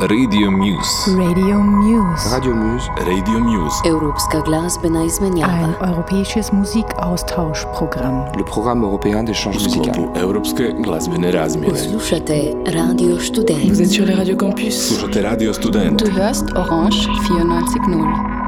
Radio Muse. Radio Muse. Radio Muse. Radio Muse. Europska glazbena izmenjava. Ein europäisches Musikaustauschprogramm. Le programme européen d'échange musical. Europske glazbene razmjene. Slušate Radio Vous Student. êtes sur les radios campus. Slušate Radio Student. Du hörst Orange 94.0.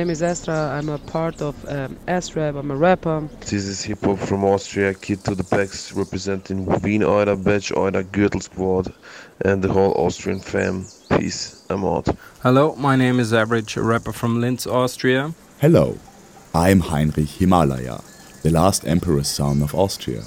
name is Esra. I'm a part of um, EsRAP. I'm a rapper. This is hip hop from Austria, Kid to the Pex, representing Wien Euler, Batch Euler, Gürtel Squad, and the whole Austrian fam. Peace, I'm out. Hello, my name is Average, a rapper from Linz, Austria. Hello, I'm Heinrich Himalaya, the last emperor's son of Austria.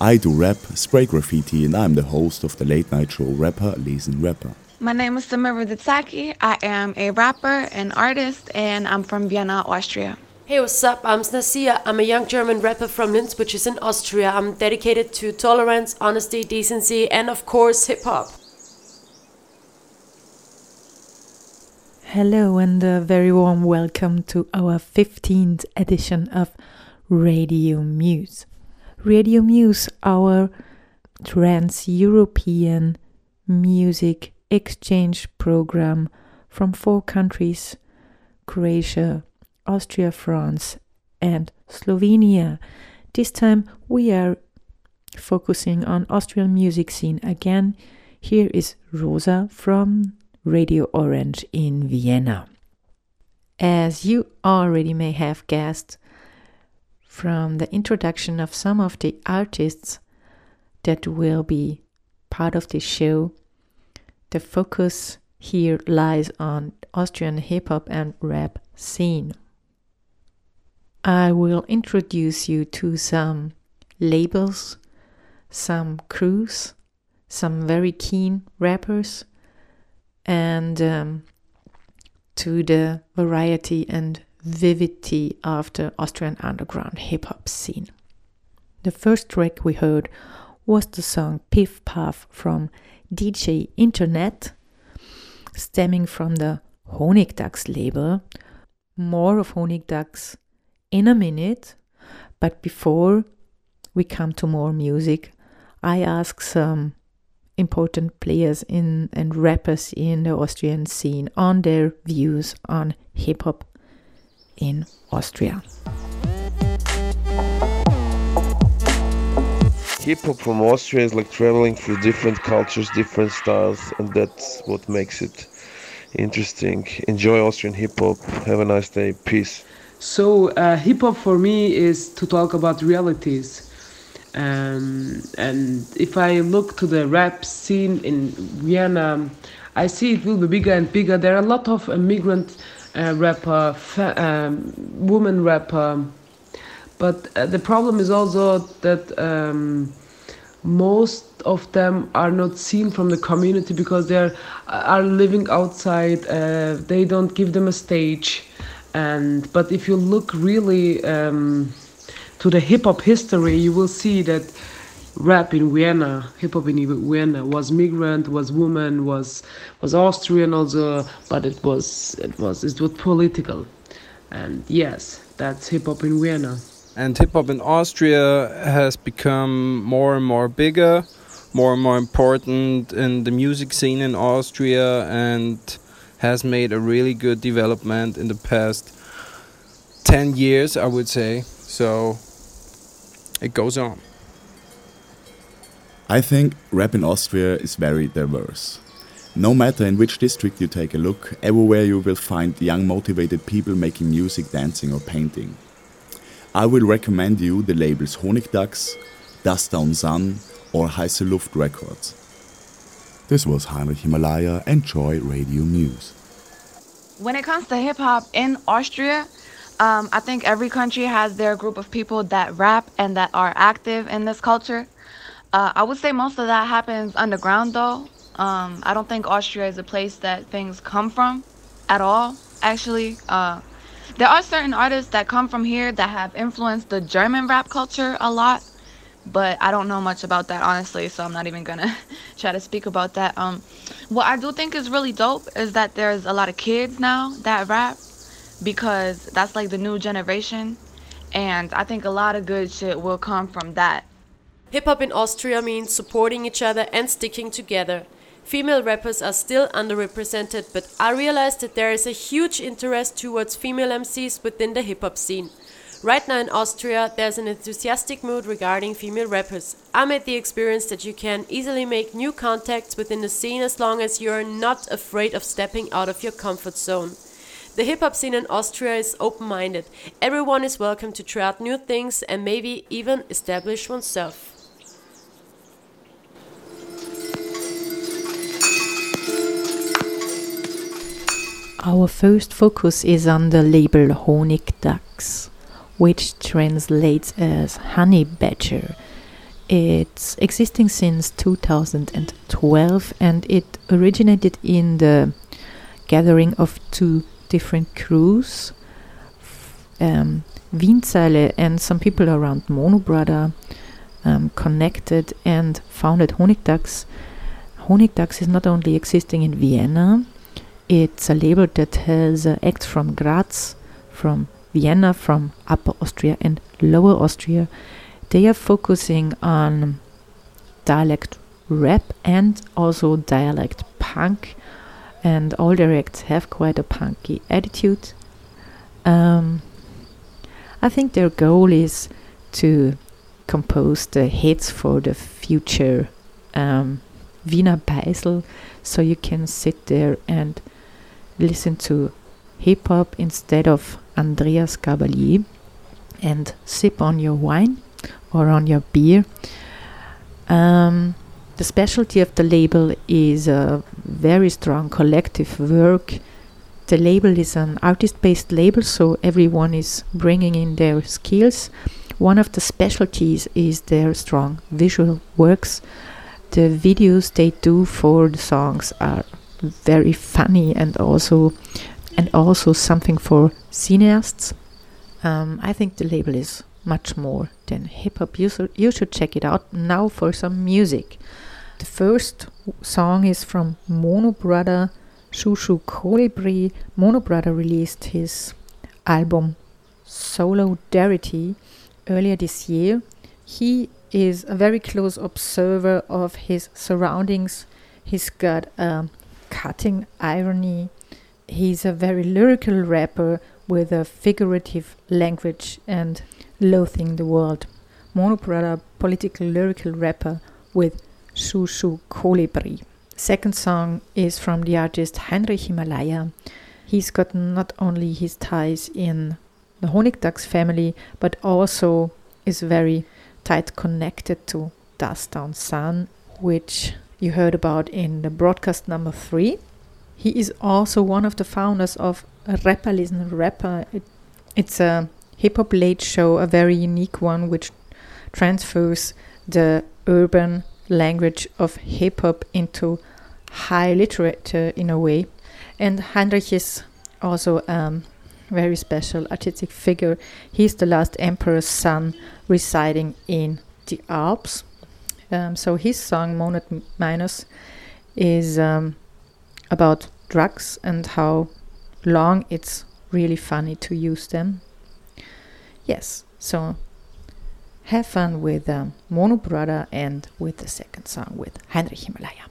I do rap, spray graffiti, and I'm the host of the late night show Rapper Lesen Rapper. My name is Samira Dezaki. I am a rapper, an artist, and I'm from Vienna, Austria. Hey, what's up? I'm Snessia. I'm a young German rapper from Linz, which is in Austria. I'm dedicated to tolerance, honesty, decency, and of course, hip hop. Hello, and a very warm welcome to our 15th edition of Radio Muse. Radio Muse, our trans European music exchange program from four countries Croatia, Austria, France, and Slovenia. This time we are focusing on Austrian music scene again. Here is Rosa from Radio Orange in Vienna. As you already may have guessed from the introduction of some of the artists that will be part of this show, the focus here lies on Austrian hip hop and rap scene. I will introduce you to some labels, some crews, some very keen rappers, and um, to the variety and vividity of the Austrian underground hip hop scene. The first track we heard was the song Piff Puff from Deejayinternet, stemming from the Honigdachs label. More of Honigdachs in a minute, but before we come to more music, I ask some important players in and rappers in the Austrian scene on their views on hip hop in Austria. Hip hop from Austria is like traveling through different cultures, different styles, and that's what makes it interesting. Enjoy Austrian hip hop. Have a nice day. Peace. So, uh, hip hop for me is to talk about realities um, and if I look to the rap scene in Vienna, I see it will be bigger and bigger. There are a lot of immigrant uh, rapper, um, woman rapper, but uh, the problem is also that um, most of them are not seen from the community because they are, are living outside. Uh, they don't give them a stage, and but if you look really um, to the hip hop history, you will see that rap in Vienna, hip hop in Vienna was migrant, was woman, was was Austrian also, but it was it was it was political, and yes, that's hip hop in Vienna. And hip hop in Austria has become more and more bigger, more and more important in the music scene in Austria, and has made a really good development in the past 10 years, I would say. So it goes on. I think rap in Austria is very diverse. No matter in which district you take a look, everywhere you will find young motivated people making music, dancing or painting. I will recommend you the labels Honigdachs, Duzz Down San or Heiße Luft Records. This was Heinrich Himalaya. Enjoy Radio Muse. When it comes to hip hop in Austria, um, I think every country has their group of people that rap and that are active in this culture. Uh, I would say most of that happens underground, though. Um, I don't think Austria is a place that things come from at all, actually. Uh, there are certain artists that come from here that have influenced the German rap culture a lot, but I don't know much about that, honestly, so I'm not even gonna try to speak about that. Um, what I do think is really dope is that there's a lot of kids now that rap because that's like the new generation. And I think a lot of good shit will come from that. Hip hop in Austria means supporting each other and sticking together. Female rappers are still underrepresented, but I realized that there is a huge interest towards female MCs within the hip hop scene. Right now in Austria, there's an enthusiastic mood regarding female rappers. I made the experience that you can easily make new contacts within the scene as long as you're not afraid of stepping out of your comfort zone. The hip hop scene in Austria is open minded. Everyone is welcome to try out new things and maybe even establish oneself. Our first focus is on the label Honigdachs, which translates as honey badger. It's existing since 2012 and it originated in the gathering of two different crews. Um, Wienzeile and some people around Monobrother um, connected and founded Honigdachs. Honigdachs is not only existing in Vienna, It's a label that has uh, acts from Graz, from Vienna, from Upper Austria and Lower Austria. They are focusing on dialect rap and also dialect punk, and all their acts have quite a punky attitude. Um, I think their goal is to compose the hits for the future um, Wiener Beisel, so you can sit there and listen to hip hop instead of Andreas Gabalier and sip on your wine or on your beer. Um, the specialty of the label is a very strong collective work. The label is an artist based label, so everyone is bringing in their skills. One of the specialties is their strong visual works. The videos they do for the songs are very funny and also and also something for cineasts. Um, I think the label is much more than hip hop. You, so you should check it out now for some music. The first song is from Monobrother Shushu Colibri. Monobrother released his album Solidarity earlier this year. He is a very close observer of his surroundings. He's got a cutting irony. He's a very lyrical rapper with a figurative language and loathing the world. Monobrother, political lyrical rapper with Shushu Colibri. Second song is from the artist Heinrich Himalaya. He's got not only his ties in the Honigdachs family, but also is very tight connected to Duzz Down San, which you heard about in the broadcast number three. He is also one of the founders of Rapper Lesen Rapper. It, it's a hip hop late show, a very unique one, which transfers the urban language of hip hop into high literature in a way. And Heinrich is also a very special artistic figure. He's the last emperor's son residing in the Alps. Um, so his song Monat Minus is um, about drugs and how long it's really funny to use them. Yes, so have fun with um, Monobrother and with the second song with Heinrich Himalaya.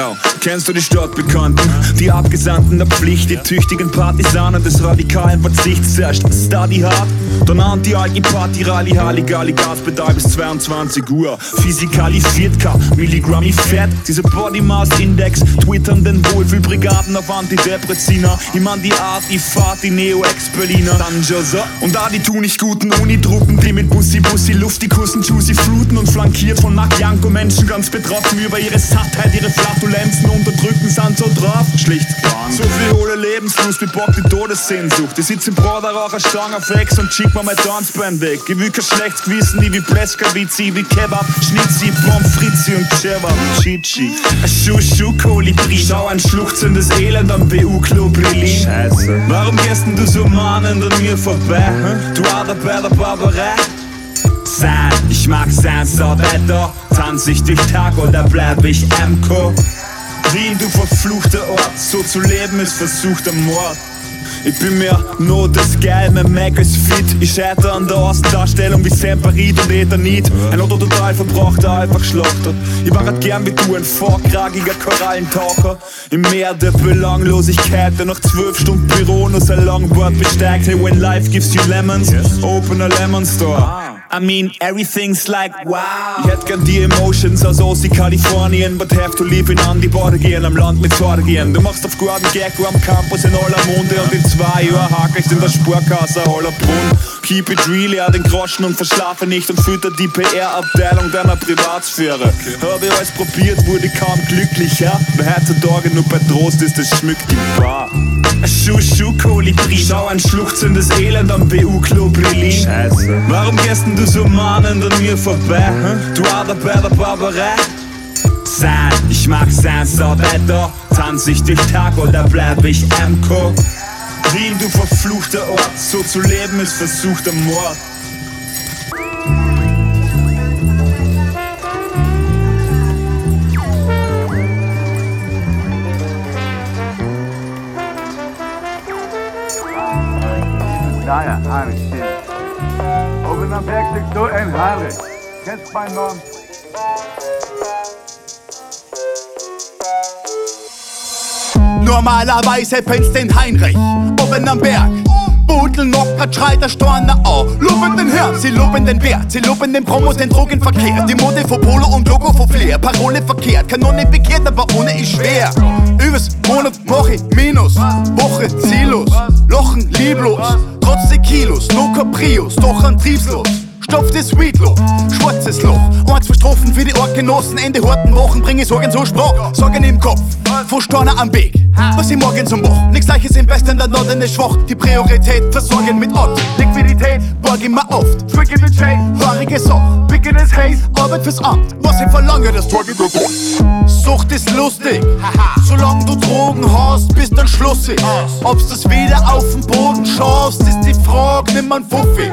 Yo, kennst du die Stadtbekannten? Die Abgesandten der Pflicht, die tüchtigen Partisanen des radikalen Verzichts. Zuerst Study hard, dann Anti-Alki Party, Rally, Halligalli, Gaspedal bis 22 Uhr. Physikalisiert K, Milligrammi Fett, diese Body Mass Index, twittern den Wohlfühlbrigaden auf Antidepressina. Ich mein die Art, die Fahrt, die Neo-Ex-Berliner. Dann. Und da die tun nicht guten Unitruppen, die mit Bussi Bussi Luft, die kussen Juicy Fluten und flankiert von Makianko Menschen ganz betroffen über ihre Sattheit, ihre Flatulenzen unterdrücken, sind so drauf. Schlicht krank. So viel hohle Lebenslust, wie Bock die Todessehnsucht. Ich sitz im Broderaucher Stange auf Ex und schick mir mein Tanzbein weg. Ich will kein schlechtes Gewissen, nie wie Pleskavici, wie Kebab, Schnitzi, Pommes Fritzi und Kebab, Chichi. Schuh, Kolibri. Schau ein schluchzendes Elend am BU-Club Berlin. Scheiße. Warum gehst denn du so mahnend an mir vorbei? Hm? Du Arbeiter Barbarei? Sein, ich mag sein, so weiter. Tanz ich dich Tag oder bleib ich MCO? Wien, du verfluchter Ort, so zu leben ist versuchter Mord. Ich bin mir nur das Geil, mein Mac ist fit. Ich scheitere an der Außendarstellung wie Semperit und Ethanit. Ein Otto total verbrauchter, einfach geschlachtet. Ich war grad gern wie du, ein vorkragiger Korallentaucher. Im Meer der Belanglosigkeit, der nach zwölf Stunden Büro nur sein Longboard besteigt. Hey, when life gives you lemons, open a lemon store. I mean, everything's like wow. Ich hätt gern die Emotions aus Ossi Kalifornien, but have to live in an die Border gehen, am Land mit Sorgen. Du machst auf Gordon Gecko am Campus in aller Munde und in zwei Jahren hakelst in der Spurkasse aller Brunn. Keep it real, ja, den Groschen und verschlafe nicht und fütter die PR-Abteilung deiner Privatsphäre. Hab ich alles probiert, wurde kaum glücklicher. Wer heutzutage nur bei Trost ist, das schmückt die Bar. Ein Schuh, Kolibri. Schau ein schluchzendes Elend am BU-Club Berlin. Scheiße. Warum gehst du so mahnend an mir vorbei? Du Arbeiter Barbarei? Sein, ich mag sein, so weiter. Tanz ich dich Tag oder bleib ich MCO? Wien, du verfluchter Ort, so zu leben ist versuchter Mord. Daher, Heinrich, werkelijk zo eenharig. Jetzt mein Mann. Normalerweise pennt den Heinrich oben am Berg Budel noch grad schreit der Storner an. Loben den Herrn, sie loben den Wert, sie loben den Promo, den Drogenverkehr. Die Mode von Polo und Logo von Flair. Parole verkehrt, Kanone bekehrt, aber ohne ist schwer. Übers Monat mach ich Minus, Woche ziellos, Lochen lieblos. Trotz die Kilos, no Caprios, doch antriebslos. Stopftes Weedloch, schwarzes Loch. Eins Strophen für die Ortgenossen, Ende harten Wochen bring ich Sorgen zur Sprache. Sorgen im Kopf, Vorsteiner am Weg. Was ich morgen zum Woch. Nichts Gleiches im Westen, der Norden ist schwach. Die Priorität versorgen mit Ort. Liquidität, borg immer oft. Trick in the chain, haarige Soch. Picken is Haze, Arbeit fürs Amt. Was ich verlange, das trage ich mir Sucht ist lustig, solange du Drogen hast, bist dann schlussig. Ob's das wieder auf den Boden schaffst, ist die Frage, nimm man Fuffi.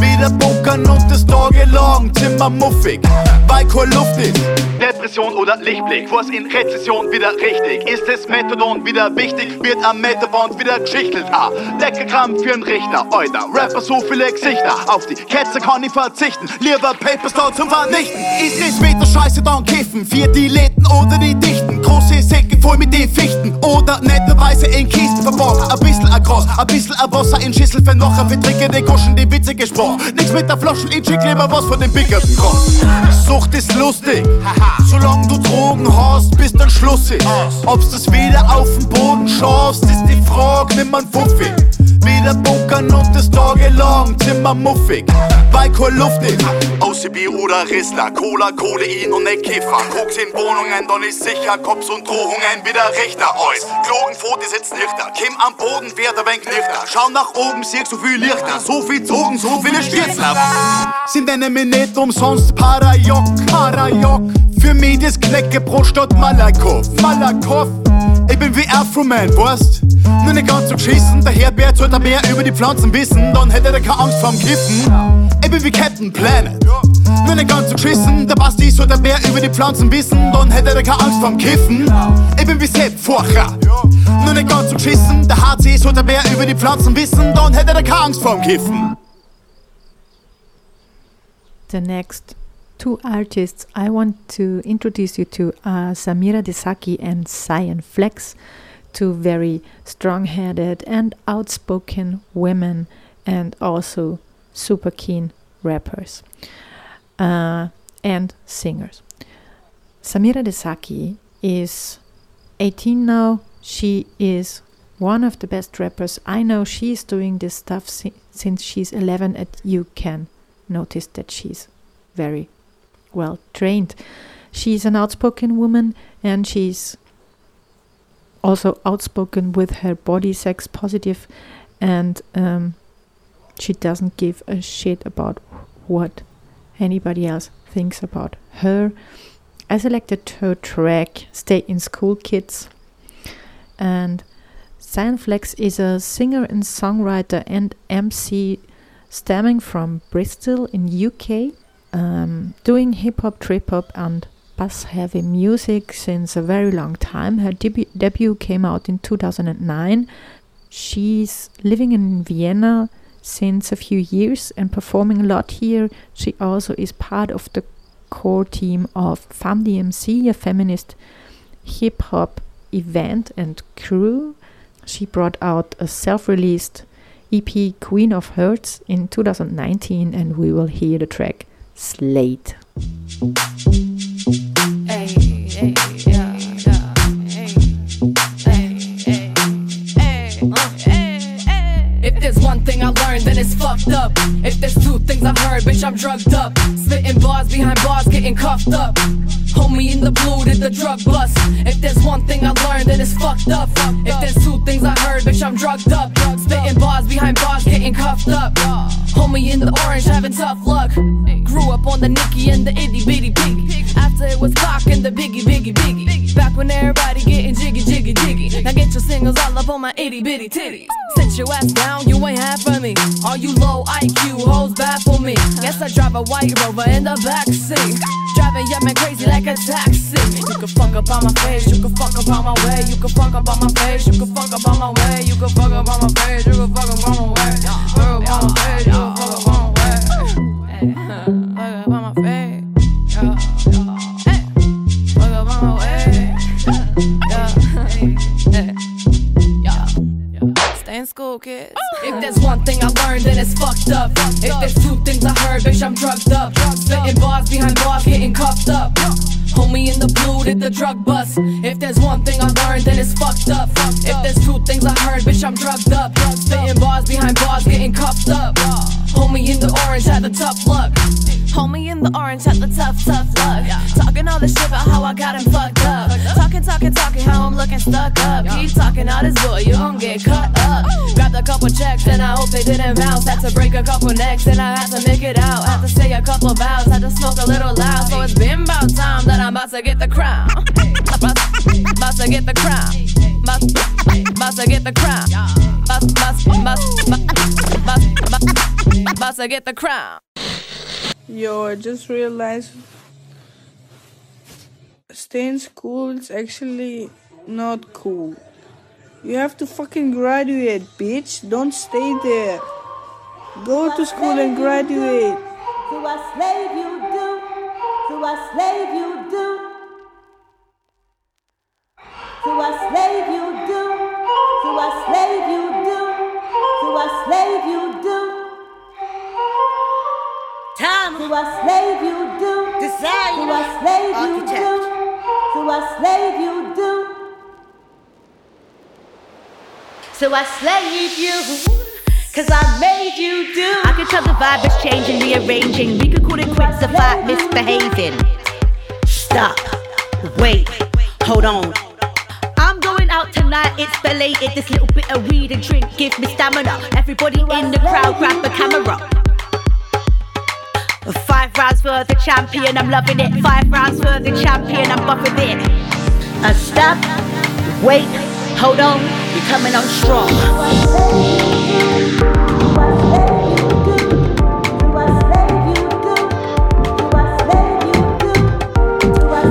Wieder bunkern und das tagelang Zimmer muffig, weil kein Luft ist. Depression oder Lichtblick, was in Rezession wieder richtig. Ist das Methadon wieder wichtig, wird am Metaband wieder geschichtelt. Ah, Deckelkram für einen Richter, Alter. Rapper so viele Gesichter, auf die Ketze kann ich verzichten. Lieber Papers da zum Vernichten. Ist das wieder Scheiße, dann kiffen. Für die oder die Dichten. Große Säcke voll mit den Fichten. Oder netterweise in Kisten verborgen. Ein bisschen ein Gras, ein bisschen ein Wasser in Schüssel für noch ein Vertrinke, die Goschen, die Witze gesprochen. Nix mit der Flaschen, ich schick was von den Bickerten kommt. Sucht ist lustig, solange du Drogen hast, bist dann schlussig. Ob's das wieder auf den Boden schaffst, ist die Frage, nimm man Fuffi. Wieder bunkern und das tagelang Zimmer muffig, weil kein Luft ist. OCB oder Rissler, Cola, Kodein und ne Kiffer. Koks in Wohnungen, dann ist sicher Cops und Drohungen wieder Richter. Eus, Klogenpfote sitzt nüchter, Kim am Boden wird ein wenig nüchter. Schau nach oben, siehst so viel Lichter, so viel Zogen, so viele Stürzler. Sie nennen mich nicht umsonst Parajok, Parajok. Für mich das Knäckebrot statt Malakow, Malakow. Bin wie Afro-Man, weißt? Nur nicht ganz so geschissen, der Herbert sollte mehr über die Pflanzen wissen, dann hätte er keine Angst vorm Kiffen. Ich bin wie Captain Planet. Nur nicht ganz so geschissen, der Basti sollte mehr über die Pflanzen wissen, dann hätte er keine Angst vorm Kiffen. Ich bin wie Sepp Forcher. Nur nicht ganz so geschissen, der HC sollte mehr über die Pflanzen wissen, dann hätte er keine Angst vorm Kiffen. The next two artists I want to introduce you to are Samira Dezaki and Zion Flex, two very strong headed and outspoken women and also super keen rappers uh, and singers. Samira Dezaki is 18 now. She is one of the best rappers. I know she's doing this stuff si- since she's 11, and you can notice that she's very well trained. She's an outspoken woman and she's also outspoken with her body sex positive and um, she doesn't give a shit about what anybody else thinks about her. I selected her track Stay in School Kids and Zion Flex is a singer and songwriter and MC stemming from Bristol in UK um, doing hip hop, trip hop, and bass heavy music since a very long time. Her debu- debut came out in 2009. She's living in Vienna since a few years and performing a lot here. She also is part of the core team of Femme DMC, a feminist hip hop event and crew. She brought out a self released EP, Queen of Hearts, in 2019, and we will hear the track Slate. If there's one thing I learned, then it's fucked up. If there's two things I've heard, bitch, I'm drugged up. Spitting bars behind bars, getting cuffed up. Homie in the blue did the drug bust. If there's one thing I learned, then it's fucked up. If there's two things I heard, bitch, I'm drugged up. Spitting bars behind bars, getting cuffed up. Homie in the orange, having tough luck. Grew up on the Nicky and the itty bitty piggy. After it was cock and the biggie, biggie, biggie. Back when everybody getting jiggy, jiggy, jiggy. Singles all up on my itty bitty titties. Sit your ass down, you ain't half of me. Are you low IQ? Hoes baffle me. Guess I drive a white rover in the backseat. Driving yeah man crazy like a taxi. You can fuck up on my face, you can fuck up on my way, you can fuck up on my face, you can fuck up on my way, you can fuck up on my face, you can fuck up on my way, fuck up on my face, If there's one thing I learned, then it's fucked up. If there's two things I heard, bitch, I'm drugged up. Spitting bars behind bars, getting cuffed up. Homie in the blue did the drug bust. If there's one thing I learned, then it's fucked up. If there's two things I heard, bitch, I'm drugged up. Spitting bars behind bars, getting cuffed up. Homie in the orange had the tough luck. Homie in the orange had the tough, tough luck. Talking all this shit about how I got him fucked up. Talking, talking, talking how I'm looking stuck up. Keep talking all this boy, you gon' get cut up. Grabbed a couple checks and I hope they didn't bounce. Had to break a couple necks and I had to make it out. Had to say a couple vows, had to smoke a little loud. So it's been about time that I'm about to get the crown. About, to get the crown. About, to get the crown. About to get the crown. Yo, I just realized staying school is actually not cool. You have to fucking graduate, bitch. Don't stay there. Go to school and graduate. To a slave you do, to a slave you do. To a slave you do, to a slave you do, to a slave you do. Time to a slave you do, desire to a slave you do, to a slave you do. So I slave you. Cause I made you do. I can tell the vibe is changing, rearranging. We could call it quits if I misbehaving. Stop. Wait. Hold on. I'm going out tonight, it's belated. This little bit of weed and drink gives me stamina. Everybody in the crowd, grab a camera. Five rounds for the champion, I'm loving it. Five rounds for the champion, I'm buffing it. Uh, stop. Wait. Hold on. You're coming on strong.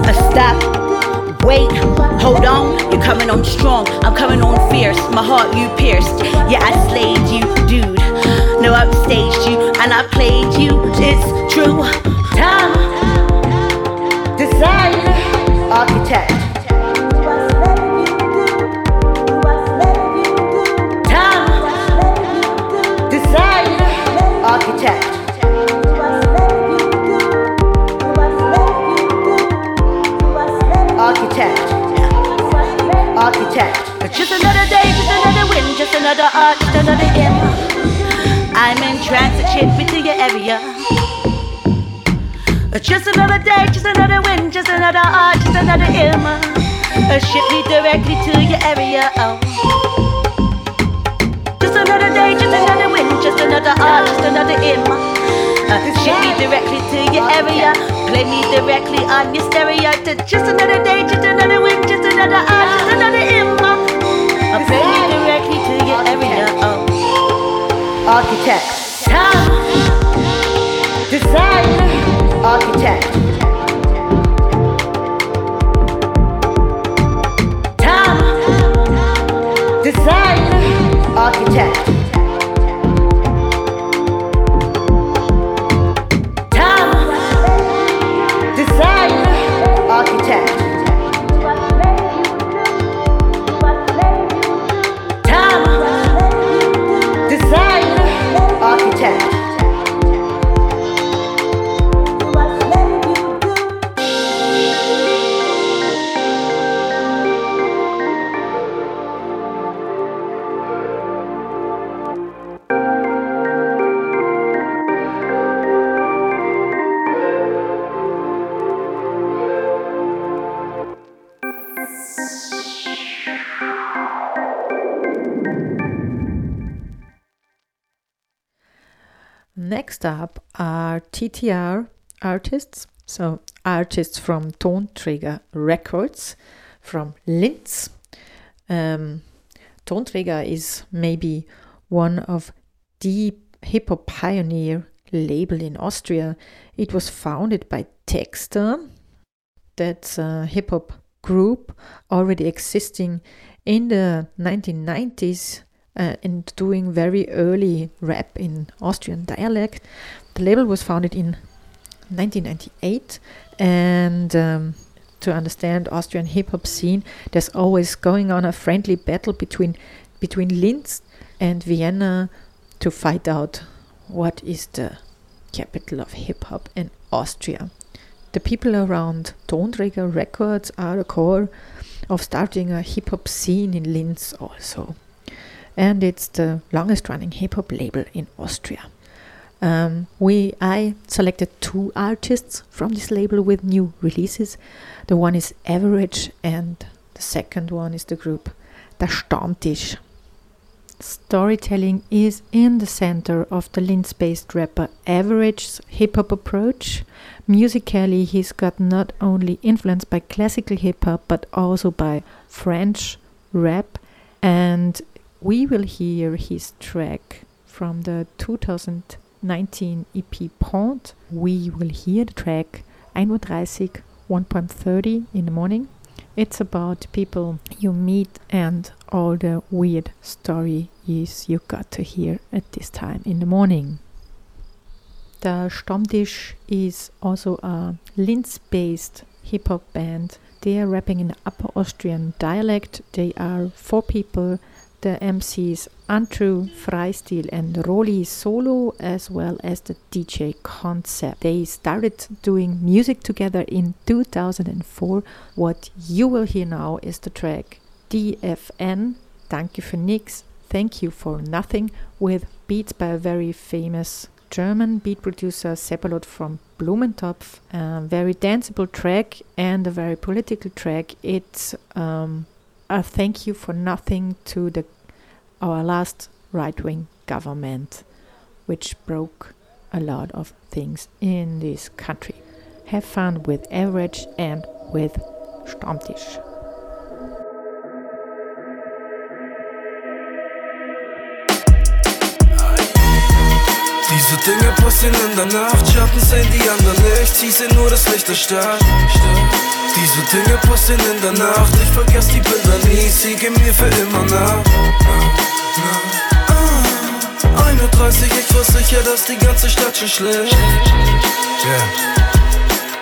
A stop, wait, hold on, you're coming on strong. I'm coming on fierce, my heart you pierced. Yeah, I slayed you, dude. No, I've staged you and I played you. It's true. Time, design, architect. Into. Just another day, just another win, just another art, just another hymn. Ship me directly to your area. Oh. Just another day, just another win, just another art, just another. Uh, ship me directly to your area. Play me directly on your stereo. Just another day, just another win, just another art, just another. Uh, play me directly to your area. Oh. Architect. Time. Design. Architect. Time. Design. Architect. Next up are TTR artists, so artists from Tonträger Records from Linz. Um, Tonträger is maybe one of the hip hop pioneer label in Austria. It was founded by Texta, that's a hip hop group already existing in the 1990s uh, and doing very early rap in Austrian dialect. The label was founded in 1998 and um, to understand Austrian hip hop scene, there's always going on a friendly battle between between Linz and Vienna to fight out what is the capital of hip hop in Austria. The people around Tonträger Records are the core of starting a hip hop scene in Linz also. And it's the longest running hip hop label in Austria. Um, we I selected two artists from this label with new releases. The one is Average, and the second one is the group Der Stammtisch. Storytelling is in the center of the Linz based rapper Average's hip hop approach. Musically, he's got not only influence by classical hip hop but also by French rap, and we will hear his track from the 2019 EP Pont. We will hear the track 31 1.30 in the morning. It's about people you meet and all the weird stories you got to hear at this time in the morning. The Stammtisch is also a Linz based hip hop band. They are rapping in Upper Austrian dialect. They are four people the MCs Andrew Freistil and Roli Solo, as well as the DJ Concept. They started doing music together in 2004. What you will hear now is the track DFN, Danke für nix, Thank You for Nothing, with beats by a very famous German beat producer Sepalot from Blumentopf. A very danceable track and a very political track. It's um, a thank you for nothing to the our last right wing government, which broke a lot of things in this country. Have fun with Average and with Stammtisch. Diese Dinge passieren in der Nacht, Schatten sehen die anderen nicht, sie sehen nur das Licht der Stadt. Diese Dinge passieren in der Nacht, ich vergesse die Bilder nie, sie gehen mir für immer nach. Ah, 31, ich war sicher, dass die ganze Stadt schon schläft. Yeah.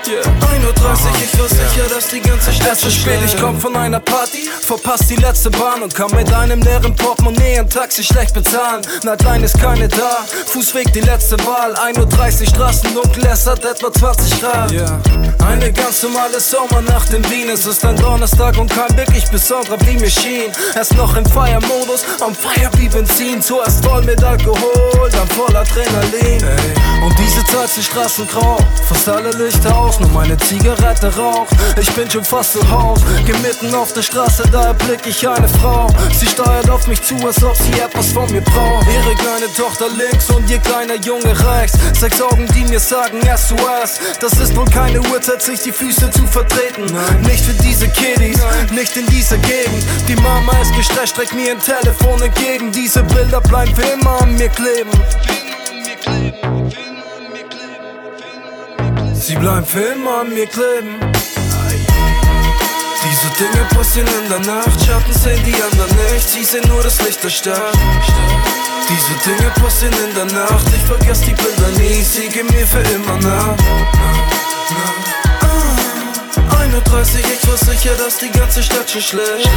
Yeah. 1.30 Uhr, ich war sicher, dass die ganze Stadt Es ist spät, ich komm von einer Party, verpasst die letzte Bahn und kann mit einem leeren Portemonnaie ein Taxi schlecht bezahlen. Nightline ist keine da, Fußweg die letzte Wahl. 1.30 Uhr, Straßen dunkel, es hat etwa 20 Grad. Yeah. Eine ganz normale Sommernacht in Wien, es ist ein Donnerstag und kein wirklich besonderer wie mir schien. Erst noch im Feiermodus, am Feier wie Benzin, zuerst voll mit Alkohol, dann voll Adrenalin. Ey. Und diese Zeit sind Straßen grau, fast alle Lichter aus raus, nur meine Zigarette raucht. Ich bin schon fast zu Haus, geh mitten auf der Straße, da erblick ich eine Frau. Sie steuert auf mich zu, als ob sie etwas von mir braucht. Ihre kleine Tochter links und ihr kleiner Junge rechts. Sechs Augen, die mir sagen SOS. Das ist wohl keine Uhrzeit, sich die Füße zu vertreten. Nein. Nicht für diese Kiddies, Nein. nicht in dieser Gegend. Die Mama ist gestresst, streckt mir ein Telefon entgegen. Diese Bilder bleiben für immer an mir kleben. Sie bleiben für immer an mir kleben. Diese Dinge passieren in der Nacht, Schatten sehen die anderen nicht, sie sehen nur das Licht der Stadt. Diese Dinge passieren in der Nacht, ich vergesse die Bilder nie, sie gehen mir für immer nach. Ah, 31, ich war sicher, dass die ganze Stadt schon schläft.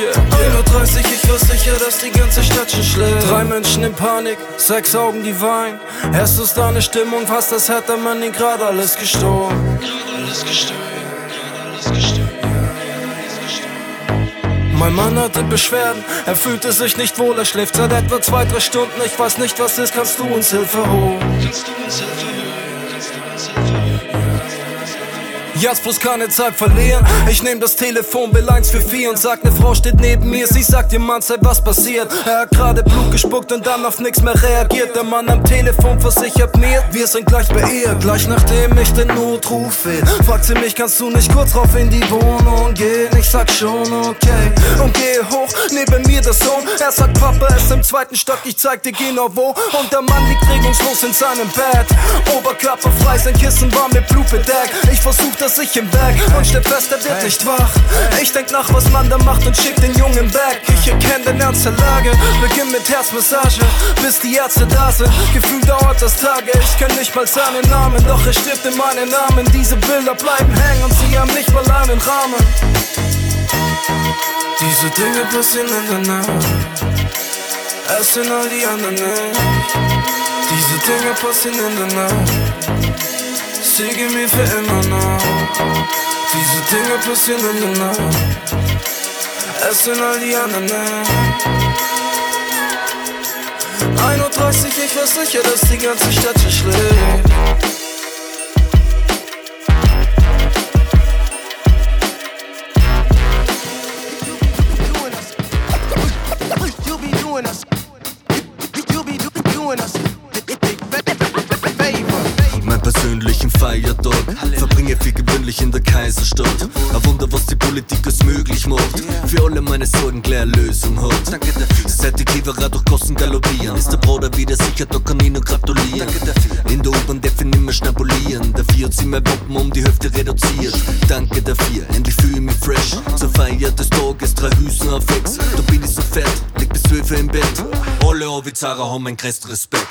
Yeah. 31, ich war sicher, dass die ganze Stadt schon schläft. Drei Menschen in Panik, sechs Augen, die weinen. Erst ist da eine Stimmung, fast das hätte man ihn gerade alles alles gestohlen, gerade alles gestohlen. Mein Mann hatte Beschwerden, er fühlte sich nicht wohl, er schläft seit etwa zwei, drei Stunden. Ich weiß nicht, was ist, kannst du uns Hilfe holen? Kannst du uns Hilfe holen? Jetzt bloß keine Zeit verlieren. Ich nehm das Telefon, Bill 1 für 4 und sag, ne Frau steht neben mir. Sie sagt, ihr Mann sei was passiert. Er hat gerade Blut gespuckt und dann auf nix mehr reagiert. Der Mann am Telefon versichert mir, wir sind gleich bei ihr. Gleich nachdem ich den Notruf will, fragt sie mich, kannst du nicht kurz rauf in die Wohnung gehen? Ich sag schon, okay. Und gehe hoch, neben mir der Sohn. Er sagt, Papa ist im zweiten Stock, ich zeig dir genau wo. Und der Mann liegt regungslos in seinem Bett. Oberkörper frei, sein Kissen war mit Blut bedeckt. Ich versuch, dass ich im Weg und stell fest, er wird nicht wach. Ich denk nach, was man da macht und schick den Jungen weg. Ich erkenne den Ernst der Lage, beginn mit Herzmassage, bis die Ärzte da sind. Gefühl dauert das Tage, ich kenn nicht mal seinen Namen, doch er stirbt in meinen Namen. Diese Bilder bleiben hängen und sie haben nicht mal einen Rahmen. Diese Dinge passieren in der Nacht. Es sind all die anderen nicht. Diese Dinge passieren in der Nacht. Sie gehen mir für immer nach. Diese Dinge passieren in der Nacht. Es sind all die anderen nicht. 1.30 Uhr, ich weiß sicher, dass die ganze Stadt schon schlägt. Gewöhnlich in der Kaiserstadt. Ein Wunder, was die Politik es möglich macht. Für alle meine Sorgen gleich eine Lösung hat. Seit die Kiewerer durch Gossen galoppieren. Ist der Bruder wieder sicher, da kann ich nur gratulieren. In der U-Bahn darf ich nimmer schnabulieren Dafür hat sie mein Wappen um die Hälfte reduziert. Danke dafür, endlich fühle ich mich fresh. Zur Feier des Tages, drei Hüsen auf Ex. Da bin ich so fett, leg bis 12 Uhr im Bett. Alle Avizara haben meinen größten Respekt.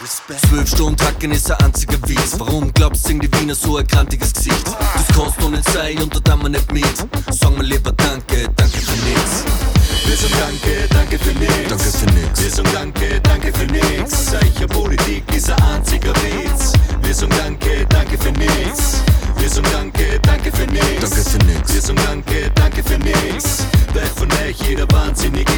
Zwölf Stunden Hacken ist ein einziger Witz. Warum glaubst du, die Wiener so ein krantiges Gesicht? Das kannst du nicht sein und da tun wir nicht mit. Sag mir lieber Danke, danke für nix Wir sagen Danke, danke für nix. Danke für nix. Wir sagen Danke, danke für nix. Sicher Politik ist ein einziger Witz. Wir sagen Danke, danke für nix. Wir sagen Danke, danke für nix. Danke für nix. Wir sagen Danke, danke für nix. Weil von euch jeder wahnsinnig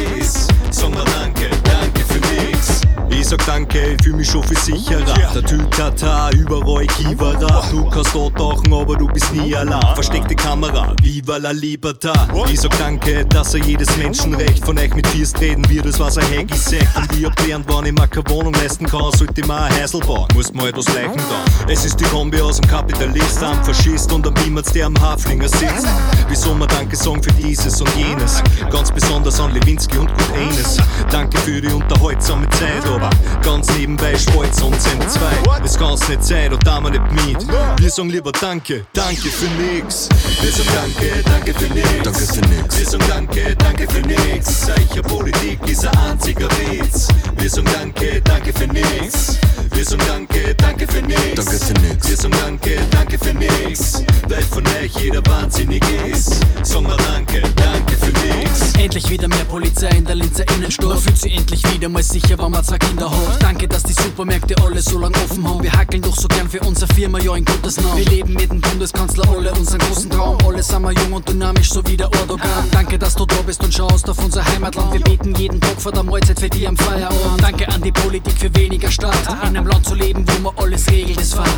Ich fühl mich schon viel sicherer. Der Tütata, überall Kivara. Du kannst dort tauchen, aber du bist nie allein. Versteckte Kamera, viva la libertad. Ich sag Danke, dass er jedes Menschenrecht von euch mit Fierst reden wird, das was ein Heggi sagt. Und ich hab gelernt, wann ich mir keine Wohnung leisten kann, sollte mir ein Häusl bauen. Muss mir etwas leichen dann. Es ist die Kombi aus dem Kapitalist, am Faschist und am Beamerz, der am Haflinger sitzt. Wieso wir Danke sagen für dieses und jenes. Ganz besonders an Lewinsky und Gut Enes. Danke für die unterhaltsame Zeit, aber ganz nebenbei Spalz und M2. Das kann's nicht sein, da tun wir nicht mit. Wir sagen lieber Danke, danke für nix. Wir sagen Danke, danke für nix. Danke für nix. Wir sagen Danke, danke für nix. Sicher Politik ist ein einziger Witz. Wir sagen Danke, danke für nix. Wir sagen Danke, danke für nix. Danke für nix. Wir sagen Danke, danke für nix. Weil von euch jeder wahnsinnig ist. Sag mal Danke, danke für nix. Endlich wieder mehr Polizei in der Linzer Innenstadt. Man fühlt sich endlich wieder mal sicher, wenn man zwei Kinder hat. Danke, dass die Supermärkte alle so lang offen haben. Wir hackeln doch so gern für unsere Firma, ja in Gottes Namen. Wir leben mit dem Bundeskanzler alle unseren großen Traum. Alle sind wir jung und dynamisch, so wie der Erdogan. Danke, dass du da bist und schaust auf unser Heimatland. Wir beten jeden Tag vor der Mahlzeit für die am Feierabend. Danke an die Politik für weniger Staat. In einem Land zu leben, wo man alles regelt, ist Fahrt.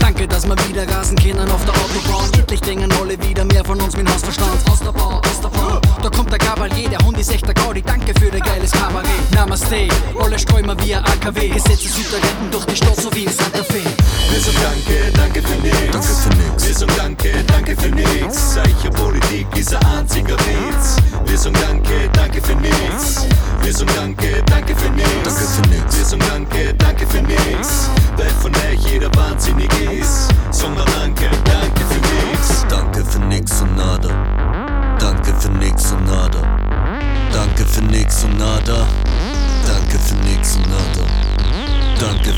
Danke, dass wir wieder rasen können auf der Autobahn. Endlich denken alle wieder mehr von uns mit Hausverstand. Aus der Bar, aus der Bar. Da kommt der Kavalier, der Hund ist echt der Gaudi. Danke für dein geiles Kabarett. Namaste, alle sträumen wie AKW. Gesetzeshüter retten durch die Stadt, so wie in Santa Fe. Wir sagen Danke, danke für nix. Danke für nix. Wir sagen Danke, danke für nix. Sicher Politik ist ein einziger Witz. Wir sagen Danke, danke für nix. Wir sagen Danke, danke für nix. Danke für nix. Wir sagen Danke, danke für nix.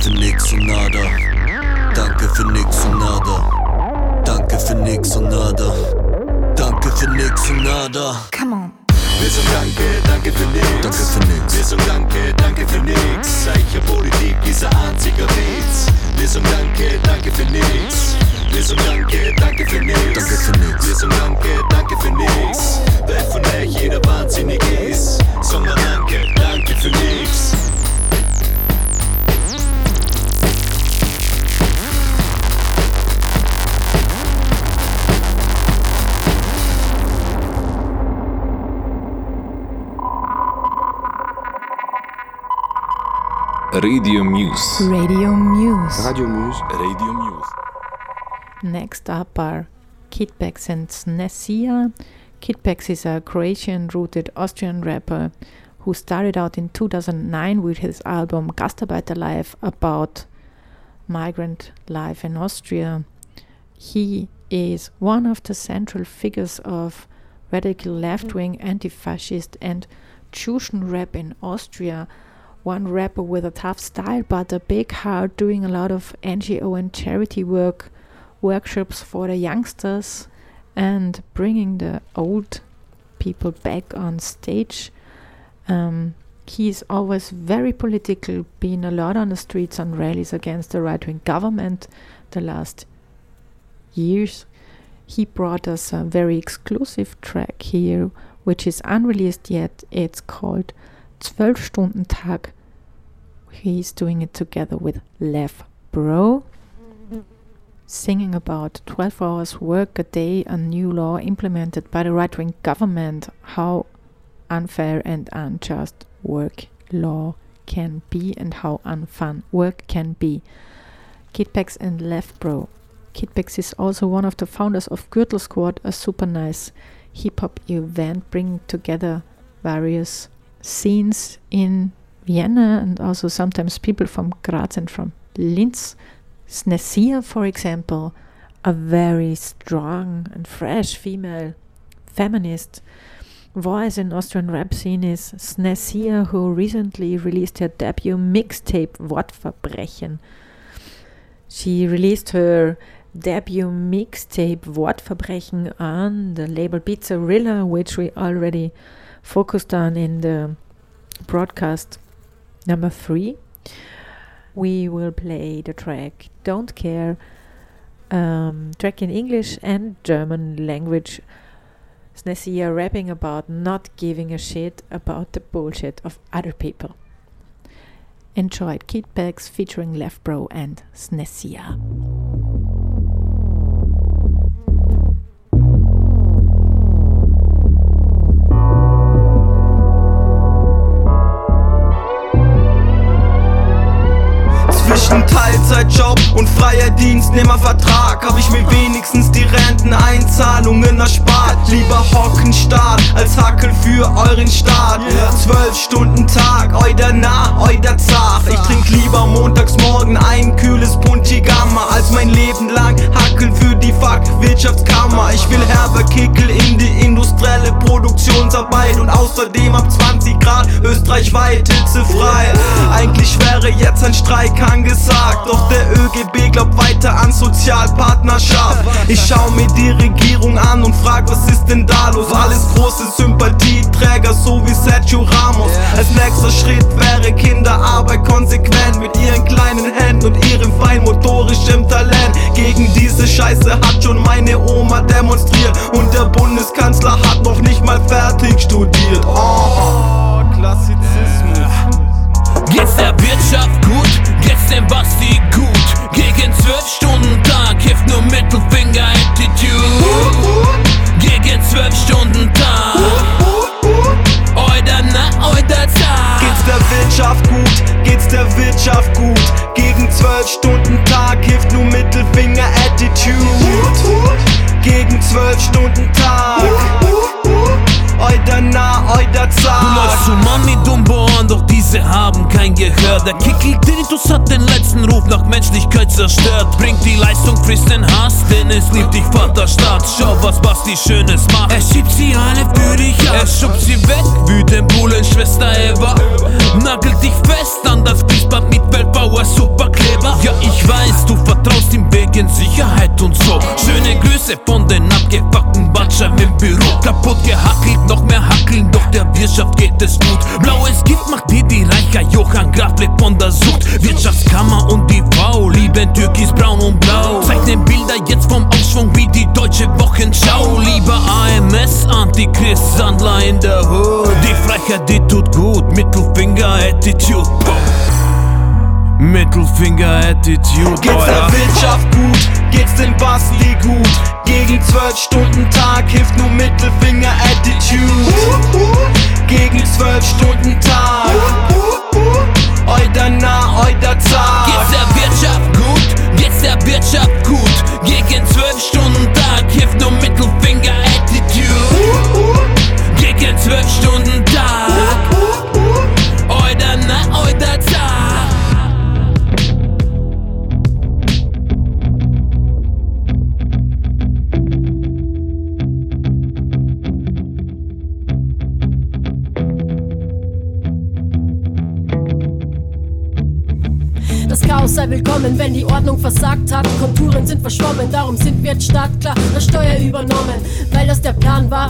Für nix und nada. Danke für nix und nada. Danke für nix und nada. Danke für nix und nada. Come on. Wir sagen Danke, danke für nix. Danke für nix. Wir sagen Danke, danke für nix. Sicher Politik ist ein einziger Witz. Wir sagen Danke, danke für nix. Wir sagen Danke, danke für nix. Danke für nix. Wir sagen Danke, danke für nix. Weil von euch jeder wahnsinnig ist. Mal Danke, danke für nix. Radio Muse. Radio Muse. Radio Muse. Radio Muse. Next up are Kid Pex and Snessia. Kidbags is a Croatian rooted Austrian rapper who started out in 2009 with his album Gastarbeiterlife about migrant life in Austria. He is one of the central figures of radical left wing, anti fascist, and Juschen rap in Austria. One rapper with a tough style but a big heart, doing a lot of NGO and charity work, workshops for the youngsters, and bringing the old people back on stage. Um, he's always very political, been a lot on the streets on rallies against the right wing government the last years. He brought us a very exclusive track here, which is unreleased yet. It's called 12 Stunden Tag. He's doing it together with Lev Bro, singing about 12 hours work a day, a new law implemented by the right wing government, how unfair and unjust work law can be and how unfun work can be. Kid Pex and Lev Bro. Kid Pex is also one of the founders of Gürtel Squad, a super nice hip hop event bringing together various scenes in Vienna and also sometimes people from Graz and from Linz. Snessia, for example, a very strong and fresh female feminist voice in Austrian rap scene is Snessia, who recently released her debut mixtape Wortverbrechen. She released her debut mixtape Wortverbrechen on the label Beatzarilla, which we already focused on in the broadcast number three. We will play the track Don't Care, um, track in English and German language. Snessia rapping about not giving a shit about the bullshit of other people. Enjoyed Kid Pex featuring Left Bro and Snesia. Teilzeitjob und freier Dienstnehmervertrag hab ich mir wenigstens die Renteneinzahlungen erspart. Lieber hocken Staat als Hackel für euren Staat. Zwölf Stunden Tag, euder nah, euder zart. Ich trink lieber montags morgen ein kühles Puntigamma als mein Leben lang Hackeln für die Fuck Wirtschaftskammer. Ich will herber Kickel in die industrielle Produktionsarbeit und außerdem ab 20 Grad österreichweit hitzefrei. Eigentlich wäre jetzt ein Streik angesagt, doch der ÖGB glaubt weiter an Sozialpartnerschaft. Ich schau mir die Regierung an und frag, was ist denn da los? Alles große Sympathieträger, so wie Sergio Ramos. Als nächster Schritt wäre Kinderarbeit konsequent mit ihren kleinen Händen und ihrem feinmotorischem Talent. Gegen diese Scheiße hat schon meine Oma demonstriert und der Bundeskanzler hat noch nicht mal fertig studiert. Oh, Klassizismus. Geht's der Wirtschaft gut? Geht's dem Basti gut? Gegen 12 Stunden Tag hilft nur Mittelfinger Attitude. Gegen 12 Stunden Tag. Oida na, oida Tag. Geht's der Wirtschaft gut? Geht's der Wirtschaft gut? Gegen 12 Stunden Tag hilft nur Mittelfinger Attitude. Gegen 12 Stunden Tag. Oida na, oida Du Tag. läufst zu Mami Dumbo an, doch diese haben kein Gehör. Der Kickel Tinnitus hat den letzten Ruf nach Menschlichkeit zerstört. Bringt die Leistung, frisst den Hass, denn es liebt dich Vaterstaat. Schau, was Basti Schönes macht. Er schiebt sie alle für dich ab. Er schubst sie weg, den Bullen Schwester Eva. Nagelt dich fest an das Fließband mit Weltbauer Superkleber. Ja, ich weiß, du vertraust ihm wegen Sicherheit und so. Schöne Grüße von den abgefuckten Batschern im Büro. Kaputt gehackelt, noch mehr hackeln, doch der Wirtschaft geht es gut. Blaues Gift macht dir die Reicher, Johann Graf lebt von der Sucht. Wirtschaftskammer und die V lieben Türkis, braun und blau. Zeichnen Bilder jetzt vom Aufschwung wie die deutsche Wochenschau. Lieber AMS, Antichrist, Sandler in der Hood. Die Freiheit, die tut gut, Mittelfinger Attitude. Mittelfinger Attitude, Geht's der. Wirtschaft gut? Geht's dem Basti gut? Gegen 12 Stunden Tag hilft nur Mittelfinger Attitude. Gegen 12 Stunden Tag. oi da na, oi da za Geht's der Wirtschaft gut? Geht's der Wirtschaft gut? Gegen zwölf Stunden Tag hilft nur Mittelfinger Attitude. Gegen zwölf Stunden Tag. Chaos sei willkommen, wenn die Ordnung versagt hat. Konturen sind verschwommen, darum sind wir jetzt startklar. Das Steuer übernommen, weil das der Plan war.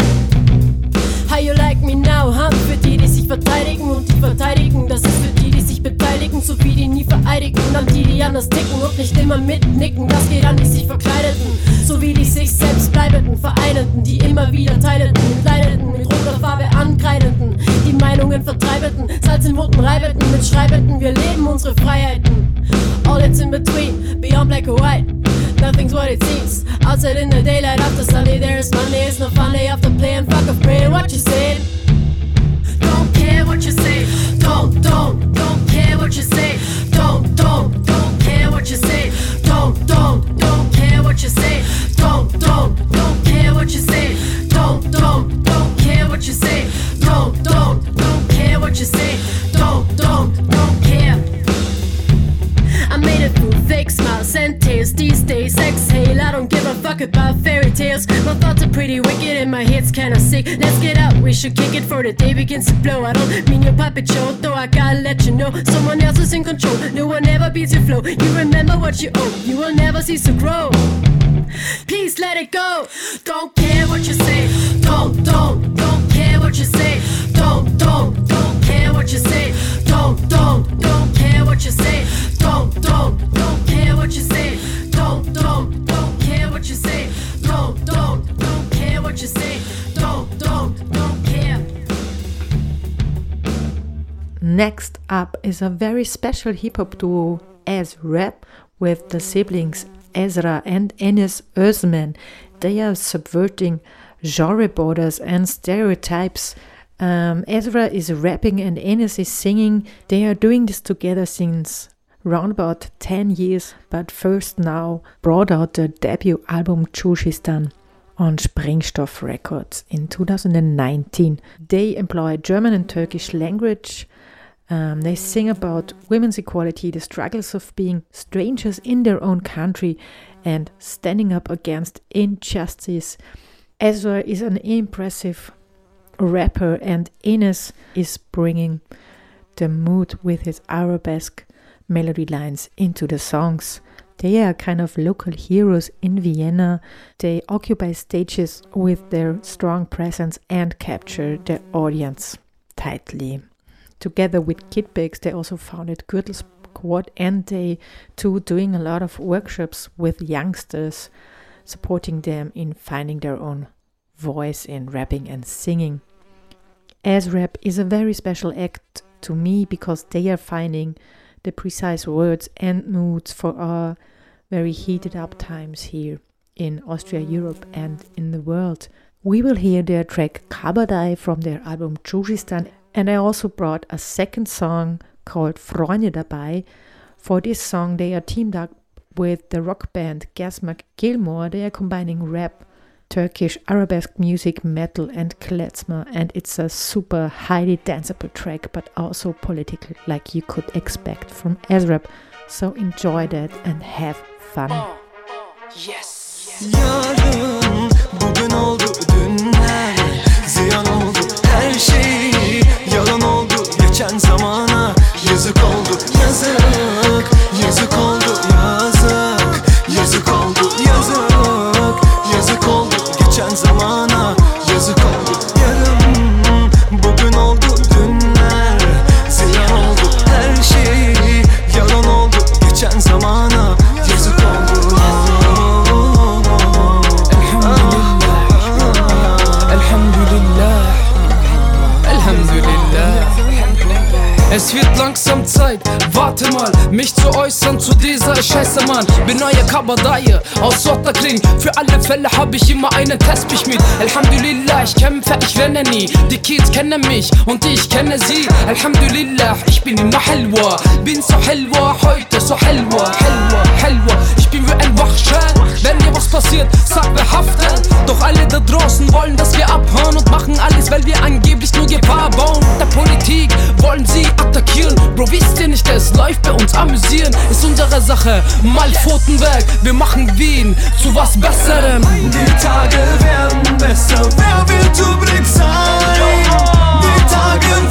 How you like me now, huh? Für die, die sich verteidigen und die verteidigen. Das ist für die, die sich beteiligen, sowie die nie vereidigen. An die, die anders ticken und nicht immer mitnicken. Das geht an die sich verkleideten, sowie die sich selbst bleibenden, vereinenden, die immer wieder teileten, mitleideten, mit roter Farbe ankreidenden, die Meinungen vertreibenden, Salz in Wunden reibenden, mitschreibenden. Wir leben unsere Freiheiten. All that's in between, beyond black or white. Nothing's what it seems. Outside in the daylight, after Sunday, there's Monday. It's no fun day after playing fuck of praying what you said. Don't care what you say. Don't, don't, don't care what you say. About fairy tales. My thoughts are pretty wicked and my head's kinda sick. Let's get up, we should kick it for the day begins to blow. I don't mean your puppet show, though I gotta let you know. Someone else is in control. No one ever beats your flow. You remember what you owe. You will never cease to grow. Please let it go. Don't care what you say. Don't, don't, don't care what you say. Don't, don't, don't care what you say. Don't, don't, don't care what you say. Don't, don't, don't care what you say. Next up is a very special hip hop duo EsRAP with the siblings Esra and Enes Özmen. They are subverting genre borders and stereotypes. Um, Esra is rapping and Enes is singing. They are doing this together since round about 10 years, but first now brought out their debut album Tschuschistan on Springstoff Records in 2019. They employ German and Turkish language. Um, they sing about women's equality, the struggles of being strangers in their own country, and standing up against injustice. Esra is an impressive rapper, and Enes is bringing the mood with his arabesque melody lines into the songs. They are kind of local heroes in Vienna. They occupy stages with their strong presence and capture the audience tightly. Together with Kid they also founded Gürtel Squad and they too doing a lot of workshops with youngsters, supporting them in finding their own voice in rapping and singing. EsRAP is a very special act to me because they are finding the precise words and moods for our very heated up times here in Austria, Europe, and in the world. We will hear their track Kabadai from their album Tschuschistan, and I also brought a second song called Freunde dabei. For this song, they are teamed up with the rock band Gasmac Gilmore. They are combining rap, Turkish, arabesque music, metal, and klezmer, and it's a super highly danceable track, but also political, like you could expect from EsRAP. So enjoy that and have fun. Yarın bugün oldu Es wird langsam Zeit, warte mal, mich zu äußern zu dieser Scheiße, Mann. Bin neuer Kabadaye aus Otterkring. Für alle Fälle hab ich immer einen Testbich mit. Alhamdulillah, ich kämpfe, ich renne nie. Die Kids kennen mich und ich kenne sie. Alhamdulillah, ich bin immer Helwa. Bin so Helwa, heute so Helwa. Helwa, Helwa. Ich bin wie ein Wachschal. Wenn dir was passiert, sag wer haftet. Doch alle da draußen wollen, dass wir abhauen und machen alles, weil wir angeblich nur Gefahr bauen. Der Politik wollen sie attackieren. Bro, wisst ihr nicht, es läuft bei uns amüsieren. Ist unsere Sache, mal Pfoten weg. Wir machen Wien zu was Besserem. Die Tage werden besser, wer wird übrig sein? Die Tage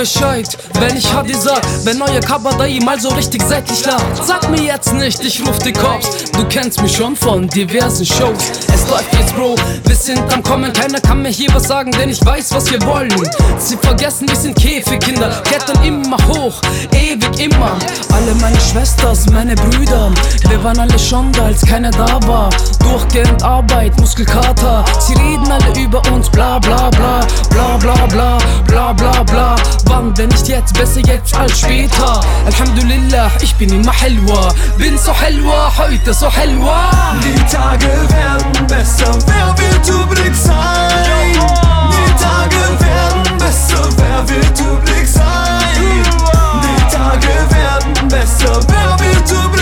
Bescheid, wenn ich Hadi sag, wenn neue Kabadai mal so richtig seitlich lacht. Sag mir jetzt nicht, ich ruf die Cops. Du kennst mich schon von diversen Shows. Es läuft jetzt, Bro, wir sind am Kommen. Keiner kann mir hier was sagen, denn ich weiß, was wir wollen. Sie vergessen, wir sind Käfigkinder, klettern immer hoch, ewig immer. Alle meine Schwesters, meine Brüder, wir waren alle schon da, als keiner da war. Durchgehend Arbeit, Muskelkater. Sie reden alle über uns, bla bla bla, bla bla bla, bla bla bla. Wann, wenn nicht jetzt, besser jetzt als später. Alhamdulillah, ich bin immer Helwa. Bin so Helwa, heute so Helwa. Die Tage werden besser, wer wird übrig sein? Die Tage werden besser, wer wird übrig sein? Die Tage werden besser, wer wird übrig sein?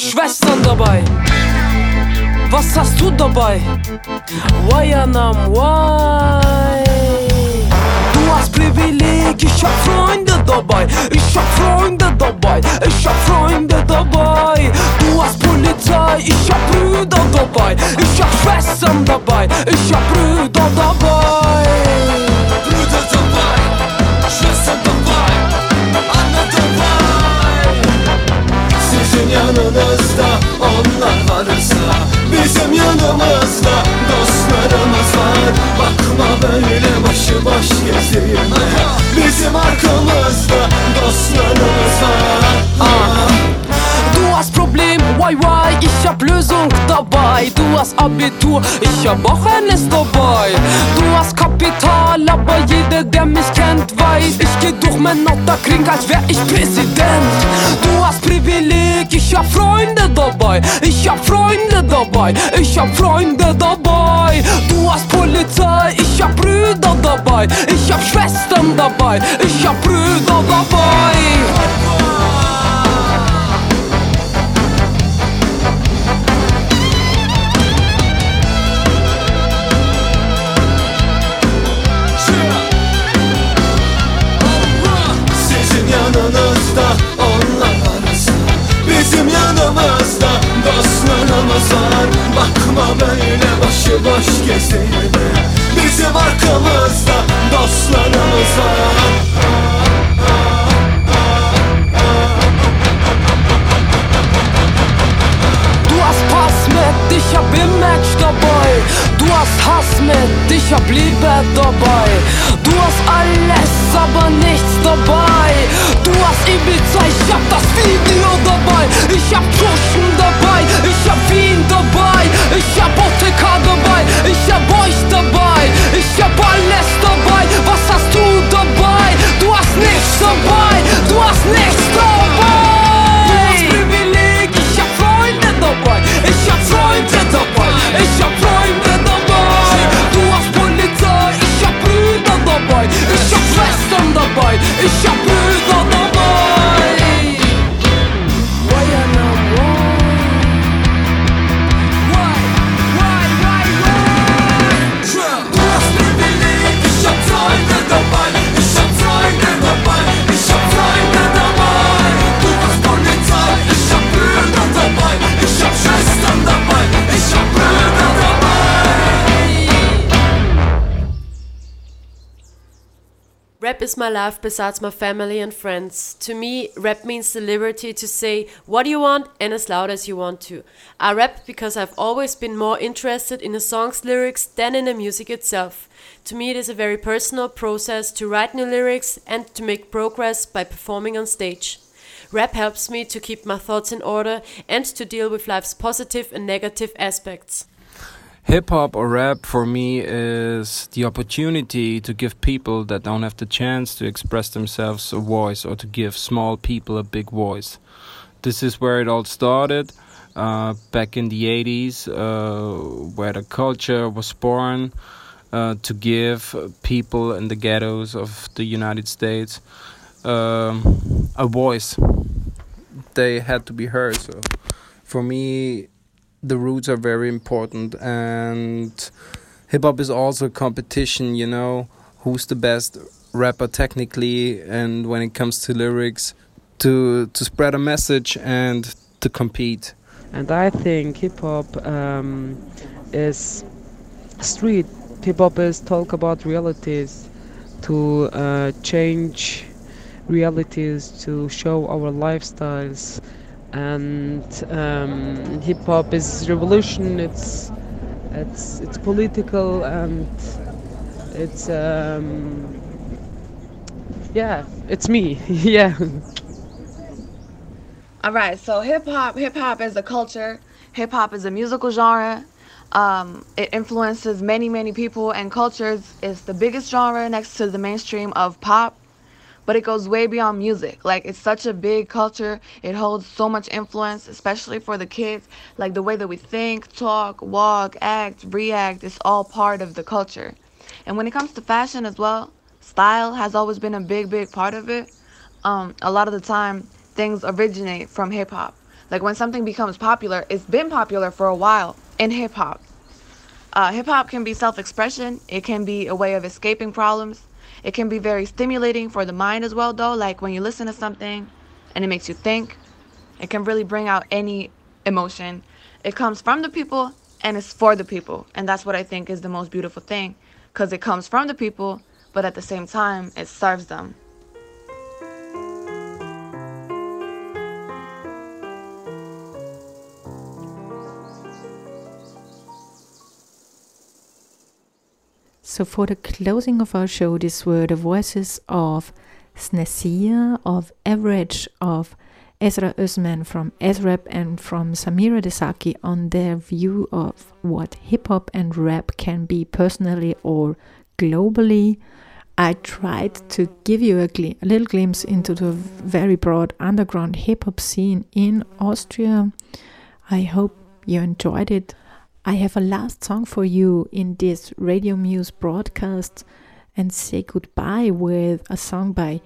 Schwestern dabei. Was hast du dabei? Wayanam, why? Du hast Privileg, ich hab Freunde dabei, ich hab Freunde dabei, ich hab Freunde dabei. Du hast Polizei, ich hab Brüder dabei, ich hab Schwestern dabei, ich hab Brüder Bakma böyle başıboş gezdirme Bizim arkamızda dostlarımız var ah. Problem, why why? Ich hab Lösung dabei. Du hast Abitur, ich hab auch eines dabei. Du hast Kapital, aber jeder, der mich kennt, weiß, ich geh durch mein Otterkring, als wär ich Präsident. Du hast Privileg, ich hab Freunde dabei. Ich hab Freunde dabei, ich hab Freunde dabei. Du hast Polizei, ich hab Brüder dabei. Ich hab Schwestern dabei, ich hab Brüder dabei. başımı Bakma böyle başı boş gezime Bizim arkamızda dostlarımız var. Hast Hass mit, ich hab Liebe dabei. Du hast alles, aber nichts dabei. Du hast Ibiza, ich hab das Video dabei. Ich hab Kuschen dabei, ich hab Wien dabei. Ich hab OTK dabei, ich hab euch dabei. Ich hab alles dabei, was Dabei, ich Rap is my life besides my family and friends. To me, rap means the liberty to say what you want and as loud as you want to. I rap because I've always been more interested in a song's lyrics than in the music itself. To me, it is a very personal process to write new lyrics and to make progress by performing on stage. Rap helps me to keep my thoughts in order and to deal with life's positive and negative aspects. Hip hop or rap for me is the opportunity to give people that don't have the chance to express themselves a voice or to give small people a big voice. This is where it all started uh, back in the 80s, uh, where the culture was born uh, to give people in the ghettos of the United States um, a voice. They had to be heard. So for me, the roots are very important and hip hop is also a competition you know who's the best rapper technically and when it comes to lyrics to to spread a message and to compete and I think hip hop um, is street. Hip hop is talk about realities, to uh, change realities, to show our lifestyles, and um, hip hop is revolution. It's it's it's political and it's um, yeah, it's me. yeah. All right, so hip hop, hip hop is a culture. Hip hop is a musical genre. Um, it influences many, many people and cultures. It's the biggest genre next to the mainstream of pop, but it goes way beyond music. Like it's such a big culture. It holds so much influence, especially for the kids. Like the way that we think, talk, walk, act, react, it's all part of the culture. And when it comes to fashion as well, style has always been a big, big part of it. Um, a lot of the time, things originate from hip hop. Like when something becomes popular, it's been popular for a while in hip hop. Uh, hip hop can be self expression, it can be a way of escaping problems. It can be very stimulating for the mind as well, though. Like when you listen to something and it makes you think, it can really bring out any emotion. It comes from the people and it's for the people. And that's what I think is the most beautiful thing because it comes from the people, but at the same time, it serves them. So, for the closing of our show, these were the voices of Snessia, of Average, of Esra Özmen from EsRAP, and from Samira Dezaki on their view of what hip hop and rap can be personally or globally. I tried to give you a, gl- a little glimpse into the very broad underground hip hop scene in Austria. I hope you enjoyed it. I have a last song for you in this Radio Muse broadcast and say goodbye with a song by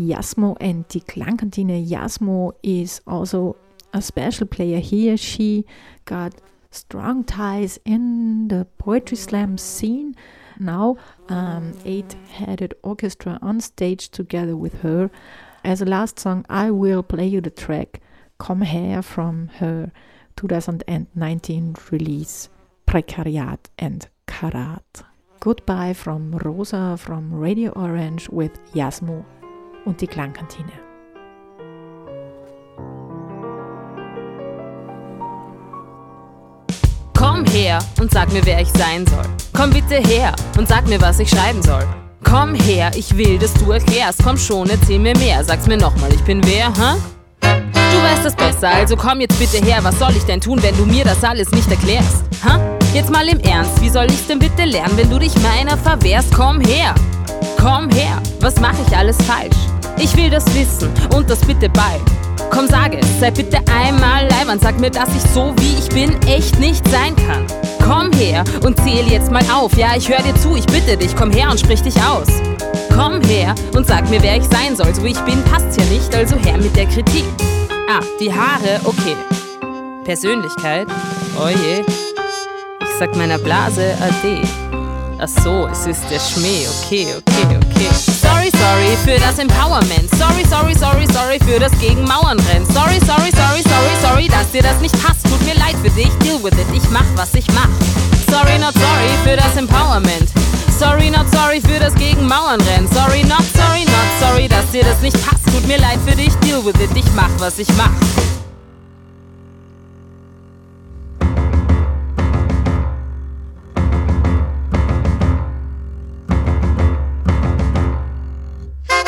Yasmo and die Klangkantine. Yasmo is also a special player here. She got strong ties in the poetry slam scene. Now, um, eight headed orchestra on stage together with her. As a last song, I will play you the track Come Here from her 2019 release Prekariat and Karat. Goodbye from Rosa from Radio Orange with Jasmo und die Klangkantine. Komm her und sag mir, wer ich sein soll. Komm bitte her und sag mir, was ich schreiben soll. Komm her, ich will, dass du erklärst. Komm schon, erzähl mir mehr. Sag's mir nochmal, ich bin wer, hä? Du weißt das besser, also komm jetzt bitte her. Was soll ich denn tun, wenn du mir das alles nicht erklärst? Hä? Jetzt mal im Ernst, wie soll ich's denn bitte lernen, wenn du dich meiner verwehrst? Komm her! Komm her! Was mache ich alles falsch? Ich will das wissen und das bitte bald. Komm, sag es, sei bitte einmal leibern. Sag mir, dass ich so wie ich bin echt nicht sein kann. Komm her und zähl jetzt mal auf. Ja, ich hör dir zu, ich bitte dich, komm her und sprich dich aus. Komm her und sag mir, wer ich sein soll. So wie ich bin, passt's ja nicht, also her mit der Kritik. Ah, die Haare, okay. Persönlichkeit, oh je. Ich sag meiner Blase Ade. Ach so, es ist der Schmäh. Okay, okay, okay. Sorry, sorry für das Empowerment. Sorry, sorry, sorry, sorry für das gegen Mauern rennen. Sorry, sorry, sorry, sorry, sorry, dass dir das nicht passt. Tut mir leid für dich, deal with it. Ich mach, was ich mach. Sorry, not sorry für das Empowerment. Sorry, not sorry für das gegen Mauern rennen. Sorry, not sorry, not sorry, dass dir das nicht passt. Tut mir leid für dich, deal with it. Ich mach, was ich mach.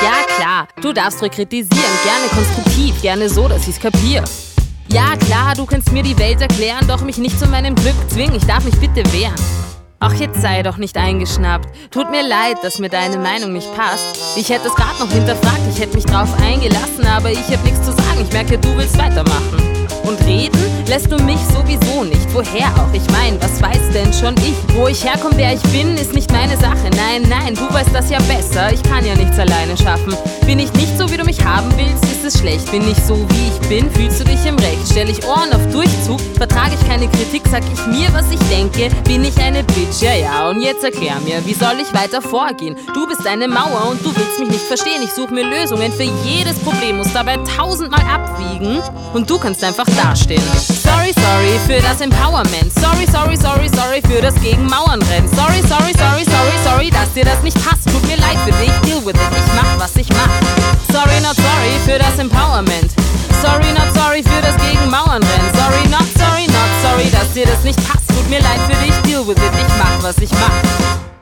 Ja, klar, du darfst ruhig kritisieren, gerne konstruktiv, gerne so, dass ich's kapier. Ja, klar, du kannst mir die Welt erklären, doch mich nicht zu meinem Glück zwingen, ich darf mich bitte wehren. Ach, jetzt sei doch nicht eingeschnappt. Tut mir leid, dass mir deine Meinung nicht passt. Ich hätte es grad noch hinterfragt, ich hätte mich drauf eingelassen, aber ich hab nichts zu sagen. Ich merke, du willst weitermachen. Und reden lässt du mich sowieso nicht. Woher auch? Ich mein, was weiß denn schon ich? Wo ich herkomme, wer ich bin, ist nicht meine Sache. Nein, nein, du weißt das ja besser. Ich kann ja nichts alleine schaffen. Bin ich nicht so, wie du mich haben willst, ist es schlecht. Bin ich so, wie ich bin, fühlst du dich im Recht. Stell ich Ohren auf Durchzug, vertrage ich keine Kritik, sag ich mir, was ich denke. Bin ich eine Bitch, ja, ja. Und jetzt erklär mir, wie soll ich weiter vorgehen? Du bist eine Mauer und du willst mich nicht verstehen. Ich suche mir Lösungen für jedes Problem, muss dabei tausendmal abwiegen. Und du kannst einfach dastehen. Sorry, sorry für das Empowerment. Sorry, sorry, sorry, sorry für das gegen Mauern rennen. Sorry, sorry, sorry, sorry, sorry, dass dir das nicht passt. Tut mir leid für dich, deal with it. Ich mach, was ich mach. Sorry, not sorry für das Empowerment. Sorry, not sorry für das gegen Mauern rennen. Sorry, not sorry, not sorry, dass dir das nicht passt. Tut mir leid für dich, deal with it. Ich mach, was ich mach.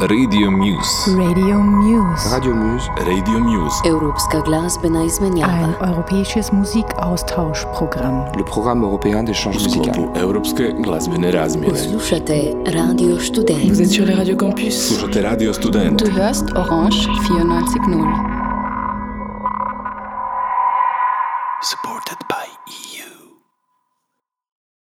Radio Muse. Radio Muse. Radio Muse. Radio Muse. Europska glazbena izmenjava. Ein europäisches Musikaustauschprogramm. Le programme européen d'échange musical. Europske glazbene razmjene. Slušate Radio Student. Vous êtes sur le Radio Campus. Slušate Radio Student. Du hörst Orange 94.0. Supported by